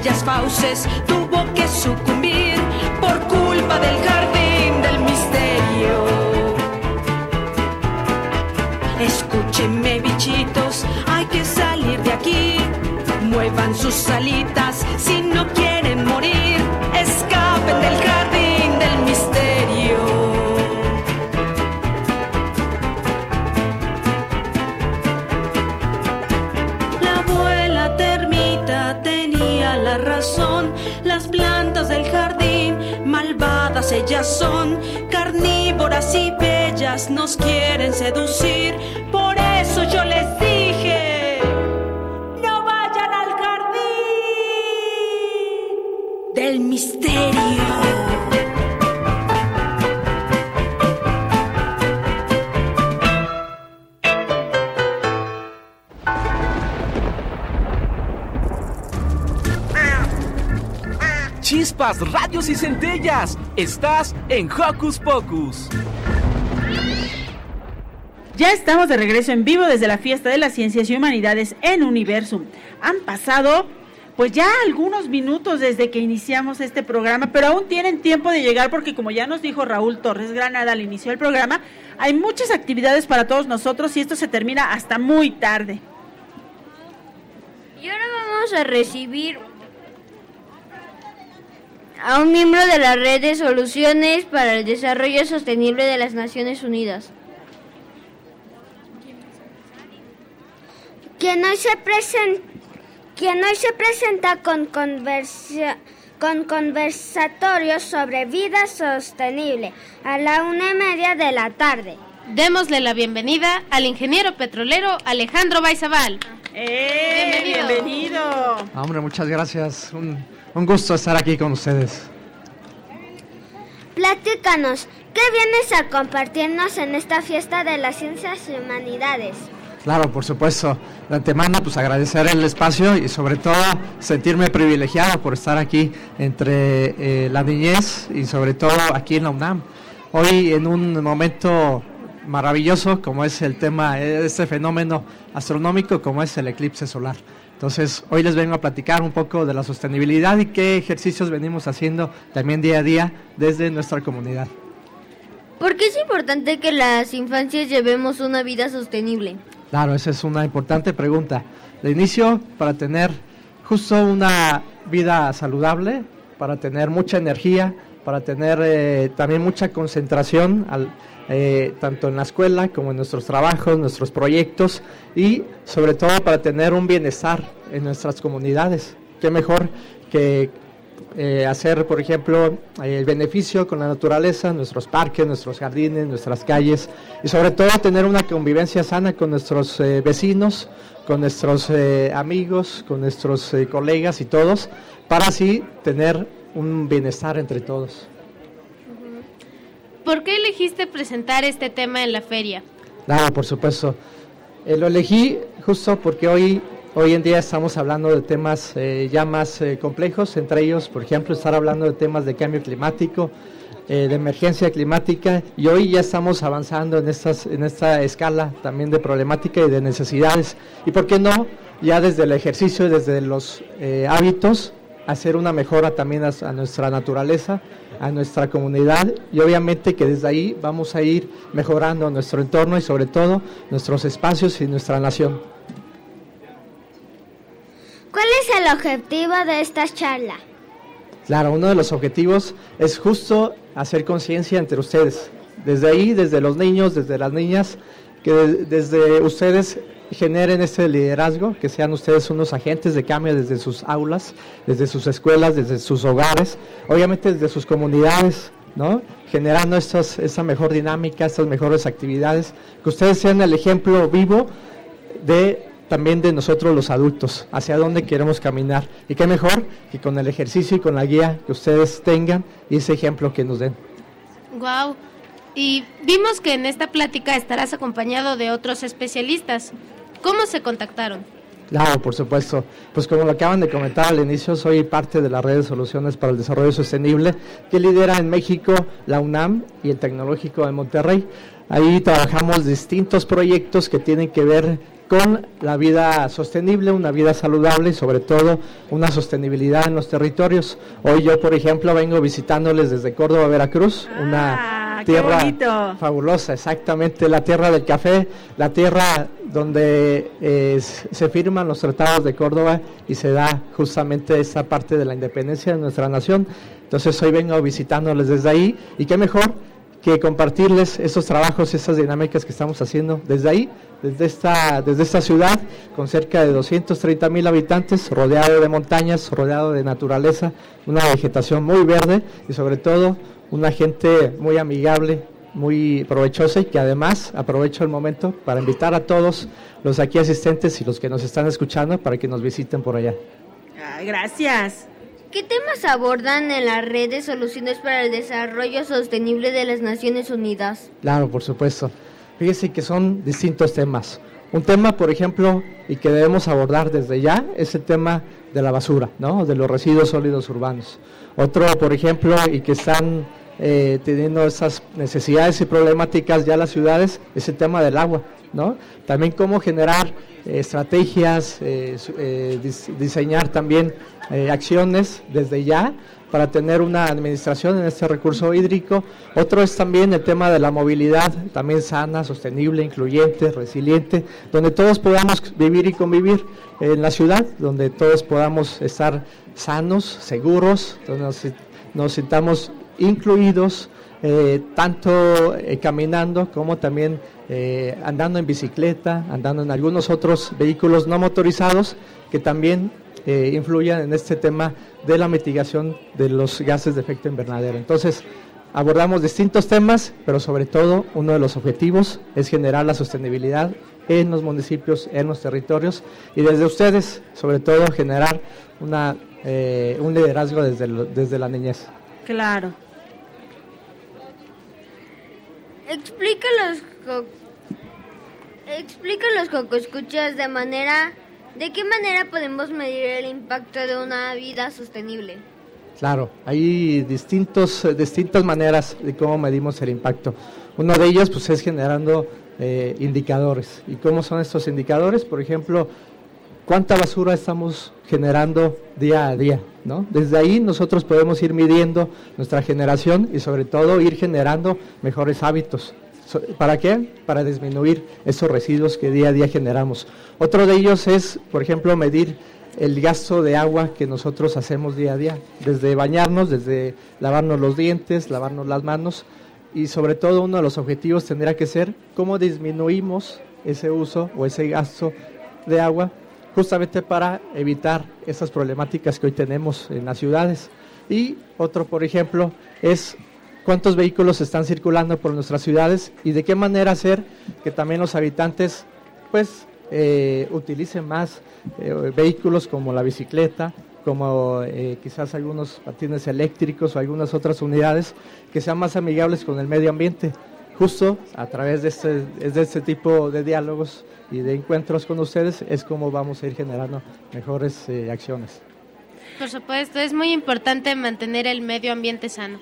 en aquellas fauces tuvo que sucumbir por culpa del jardín del misterio. Escúchenme bichitos, hay que salir de aquí. Muevan sus alitas son, carnívoras y bellas, nos quieren seducir. Por Chispas, radios y centellas. Estás en Hocus Pocus. Ya estamos de regreso en vivo desde la fiesta de las ciencias y humanidades en Universum. Han pasado pues ya algunos minutos desde que iniciamos este programa, pero aún tienen tiempo de llegar porque como ya nos dijo Raúl Torres Granada al inicio del programa, hay muchas actividades para todos nosotros y esto se termina hasta muy tarde. Y ahora vamos a recibir a un miembro de la red de soluciones para el desarrollo sostenible de las Naciones Unidas. Quien hoy se presenta, quien hoy se presenta con, conversa- con conversatorios sobre vida sostenible a la una y media de la tarde. Démosle la bienvenida al ingeniero petrolero Alejandro Baizabal. ¡Eh! Bienvenido. Ah, Hombre, muchas gracias. Un, un gusto estar aquí con ustedes. Platícanos, ¿qué vienes a compartirnos en esta fiesta de las ciencias y humanidades? Claro, por supuesto. De antemano, pues agradecer el espacio y sobre todo sentirme privilegiado por estar aquí entre eh, la niñez y sobre todo aquí en la UNAM. Hoy en un momento maravilloso como es el tema, este fenómeno astronómico como es el eclipse solar. Entonces, hoy les vengo a platicar un poco de la sostenibilidad y qué ejercicios venimos haciendo también día a día desde nuestra comunidad. ¿Por qué es importante que las infancias llevemos una vida sostenible? Claro, esa es una importante pregunta. De inicio, para tener justo una vida saludable, para tener mucha energía, para tener eh, también mucha concentración, al- eh, tanto en la escuela como en nuestros trabajos, nuestros proyectos y sobre todo para tener un bienestar en nuestras comunidades. Qué mejor que eh, hacer, por ejemplo, el beneficio con la naturaleza, nuestros parques, nuestros jardines, nuestras calles y sobre todo tener una convivencia sana con nuestros eh, vecinos, con nuestros eh, amigos, con nuestros eh, colegas y todos, para así tener un bienestar entre todos. ¿Por qué elegiste presentar este tema en la feria? Claro, por supuesto. Eh, lo elegí justo porque hoy, hoy en día estamos hablando de temas eh, ya más eh, complejos, entre ellos, por ejemplo, estar hablando de temas de cambio climático, eh, de emergencia climática, y hoy ya estamos avanzando en, estas, en esta escala también de problemática y de necesidades. Y por qué no, ya desde el ejercicio, desde los eh, hábitos, hacer una mejora también a, a nuestra naturaleza, a nuestra comunidad y obviamente que desde ahí vamos a ir mejorando nuestro entorno y sobre todo nuestros espacios y nuestra nación. ¿Cuál es el objetivo de esta charla? Claro, uno de los objetivos es justo hacer conciencia entre ustedes. Desde ahí, desde los niños, desde las niñas, que de- desde ustedes generen este liderazgo, que sean ustedes unos agentes de cambio desde sus aulas, desde sus escuelas, desde sus hogares, obviamente desde sus comunidades, ¿no? Generando estas, esta mejor dinámica, estas mejores actividades, que ustedes sean el ejemplo vivo de también de nosotros los adultos, hacia dónde queremos caminar. Y qué mejor que con el ejercicio y con la guía que ustedes tengan y ese ejemplo que nos den. Wow. Y vimos que en esta plática estarás acompañado de otros especialistas. ¿Cómo se contactaron? Claro, por supuesto. Pues como lo acaban de comentar al inicio, soy parte de la red de soluciones para el desarrollo sostenible que lidera en México la UNAM y el Tecnológico de Monterrey. Ahí trabajamos distintos proyectos que tienen que ver con la vida sostenible, una vida saludable y sobre todo una sostenibilidad en los territorios. Hoy yo, por ejemplo, vengo visitándoles desde Córdoba, Veracruz, una Ah, qué tierra bonito. fabulosa, exactamente, la tierra del café, la tierra donde eh, se firman los tratados de Córdoba y se da justamente esa parte de la independencia de nuestra nación. Entonces hoy vengo visitándoles desde ahí y qué mejor que compartirles esos trabajos, esas dinámicas que estamos haciendo desde ahí, desde esta, desde esta ciudad, con cerca de 230 mil habitantes, rodeado de montañas, rodeado de naturaleza, una vegetación muy verde y sobre todo una gente muy amigable, muy provechosa y que además aprovecho el momento para invitar a todos los aquí asistentes y los que nos están escuchando para que nos visiten por allá. Ay, gracias. ¿Qué temas abordan en la red de soluciones para el desarrollo sostenible de las Naciones Unidas? Claro, por supuesto. Fíjese que son distintos temas. Un tema, por ejemplo, y que debemos abordar desde ya, es el tema de la basura, ¿no? De los residuos sólidos urbanos. Otro, por ejemplo, y que están eh, teniendo esas necesidades y problemáticas ya las ciudades, es el tema del agua, ¿no? También cómo generar eh, estrategias, eh, diseñar también acciones desde ya para tener una administración en este recurso hídrico. Otro es también el tema de la movilidad, también sana, sostenible, incluyente, resiliente, donde todos podamos vivir y convivir en la ciudad, donde todos podamos estar sanos, seguros, donde nos, nos sintamos incluidos, eh, tanto eh, caminando como también eh, andando en bicicleta, andando en algunos otros vehículos no motorizados que también influyan en este tema de la mitigación de los gases de efecto invernadero. Entonces, abordamos distintos temas, pero sobre todo uno de los objetivos es generar la sostenibilidad en los municipios, en los territorios y desde ustedes, sobre todo, generar una, un liderazgo desde, lo- desde la niñez. Claro. Explica los co- explica los cocoscuchas de manera de qué manera podemos medir el impacto de una vida sostenible. Claro, hay distintos, distintas maneras de cómo medimos el impacto. Uno de ellos pues, es generando eh, indicadores. ¿Y cómo son estos indicadores? Por ejemplo, cuánta basura estamos generando día a día. ¿no? Desde ahí nosotros podemos ir midiendo nuestra generación y sobre todo ir generando mejores hábitos. ¿Para qué? Para disminuir esos residuos que día a día generamos. Otro de ellos es, por ejemplo, medir el gasto de agua que nosotros hacemos día a día, desde bañarnos, desde lavarnos los dientes, lavarnos las manos y sobre todo uno de los objetivos tendrá que ser cómo disminuimos ese uso o ese gasto de agua justamente para evitar esas problemáticas que hoy tenemos en las ciudades. Y otro, por ejemplo, es cuántos vehículos están circulando por nuestras ciudades y de qué manera hacer que también los habitantes pues eh, utilicen más eh, vehículos como la bicicleta, como eh, quizás algunos patines eléctricos o algunas otras unidades que sean más amigables con el medio ambiente. Justo a través de este, de este tipo de diálogos y de encuentros con ustedes es como vamos a ir generando mejores eh, acciones. Por supuesto, es muy importante mantener el medio ambiente sano.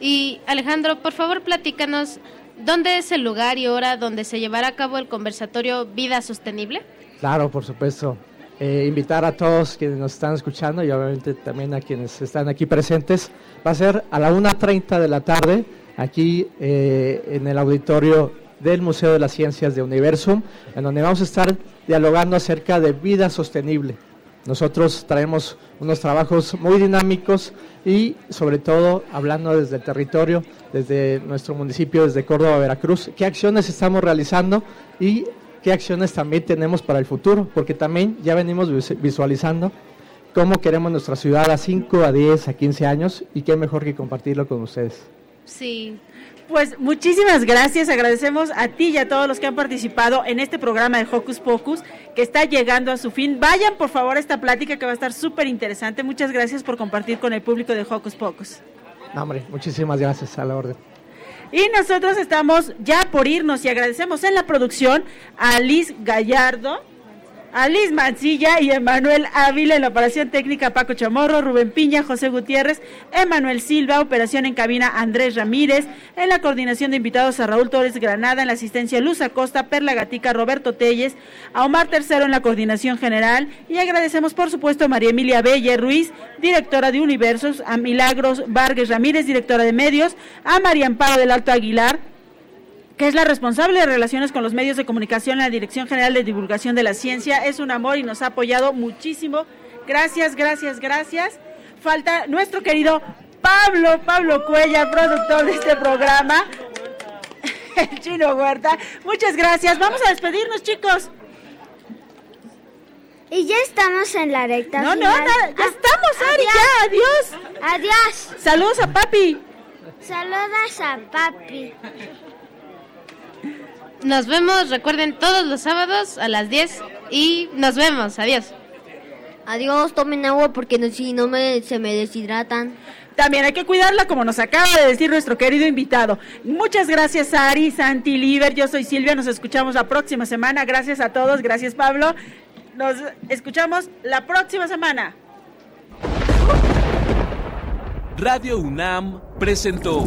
Y Alejandro, por favor, platícanos dónde es el lugar y hora donde se llevará a cabo el conversatorio Vida Sostenible. Claro, por supuesto. Eh, invitar a todos quienes nos están escuchando y obviamente también a quienes están aquí presentes. Va a ser a la 1.30 de la tarde aquí eh, en el auditorio del Museo de las Ciencias de Universum, en donde vamos a estar dialogando acerca de vida sostenible. Nosotros traemos unos trabajos muy dinámicos y sobre todo hablando desde el territorio, desde nuestro municipio, desde Córdoba, Veracruz, qué acciones estamos realizando y qué acciones también tenemos para el futuro, porque también ya venimos vis- visualizando cómo queremos nuestra ciudad a 5, a 10, a 15 años y qué mejor que compartirlo con ustedes. Sí. Pues muchísimas gracias, agradecemos a ti y a todos los que han participado en este programa de Hocus Pocus que está llegando a su fin. Vayan por favor a esta plática que va a estar súper interesante. Muchas gracias por compartir con el público de Hocus Pocus. No, hombre, muchísimas gracias a la orden. Y nosotros estamos ya por irnos y agradecemos en la producción a Liz Gallardo, a Liz Mancilla y Emanuel Ávila en la operación técnica Paco Chamorro, Rubén Piña, José Gutiérrez, Emanuel Silva, operación en cabina Andrés Ramírez, en la coordinación de invitados a Raúl Torres Granada, en la asistencia Luz Acosta, Perla Gatica, Roberto Telles, a Omar Tercero en la coordinación general y agradecemos por supuesto a María Emilia Belle Ruiz, directora de Universos, a Milagros Vargas Ramírez, directora de medios, a María Amparo del Alto Aguilar, que es la responsable de relaciones con los medios de comunicación en la Dirección General de Divulgación de la Ciencia. Es un amor y nos ha apoyado muchísimo. Gracias, gracias, gracias. Falta nuestro querido Pablo, Pablo Cuella, productor de este programa. El chino Huerta. Muchas gracias. Vamos a despedirnos, chicos. Y ya estamos en la recta No, no, final. nada, ya estamos, Ari, ya, adiós. Adiós. Saludos a papi. Saludas a papi. Nos vemos, recuerden, todos los sábados a las 10 y nos vemos. Adiós. Adiós, tomen agua porque no- si no me, se me deshidratan. También hay que cuidarla, como nos acaba de decir nuestro querido invitado. Muchas gracias, Ari, Santi, Liber. Yo soy Silvia. Nos escuchamos la próxima semana. Gracias a todos. Gracias, Pablo. Nos escuchamos la próxima semana. Radio UNAM presentó